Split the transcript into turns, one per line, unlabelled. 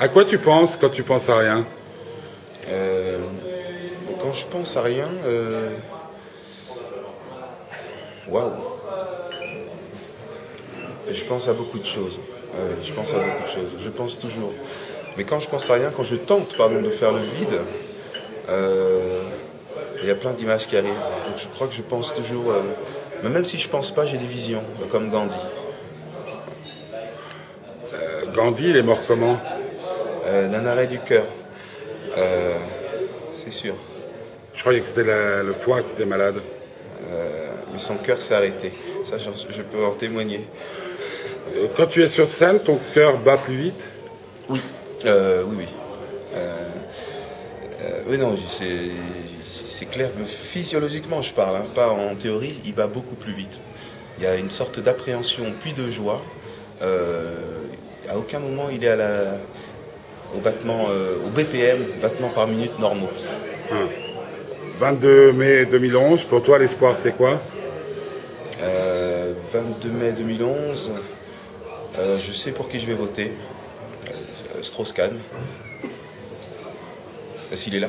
À quoi tu penses quand tu penses à rien
Euh, quand je pense à rien, euh, waouh, je pense à beaucoup de choses. Ouais, je pense à beaucoup de choses. Je pense toujours. Mais quand je pense à rien, quand je tente, pardon, de faire le vide, euh, il y a plein d'images qui arrivent. Donc je crois que je pense toujours. euh, mais même si je pense pas, j'ai des visions, comme Gandhi.
Gandhi, il est mort comment?
Euh, D'un arrêt du cœur. Euh, c'est sûr.
Je croyais que c'était la- le foie qui était malade.
Euh, mais son cœur s'est arrêté. Ça, je peux en témoigner.
Quand tu es sur scène, ton cœur bat plus vite?
Oui. Oui, oui. Oui, non, c'est, c'est clair. Physiologiquement, je parle, hein, pas en théorie, il bat beaucoup plus vite. Il y a une sorte d'appréhension, puis de joie. Euh, à aucun moment, il est à la, au battement, euh, au BPM, battement par minute normaux.
22 mai 2011, pour toi, l'espoir, c'est quoi?
Euh, 22 mai 2011, euh, je sais pour qui je vais voter. Euh, Strauss-Kahn. S'il est là.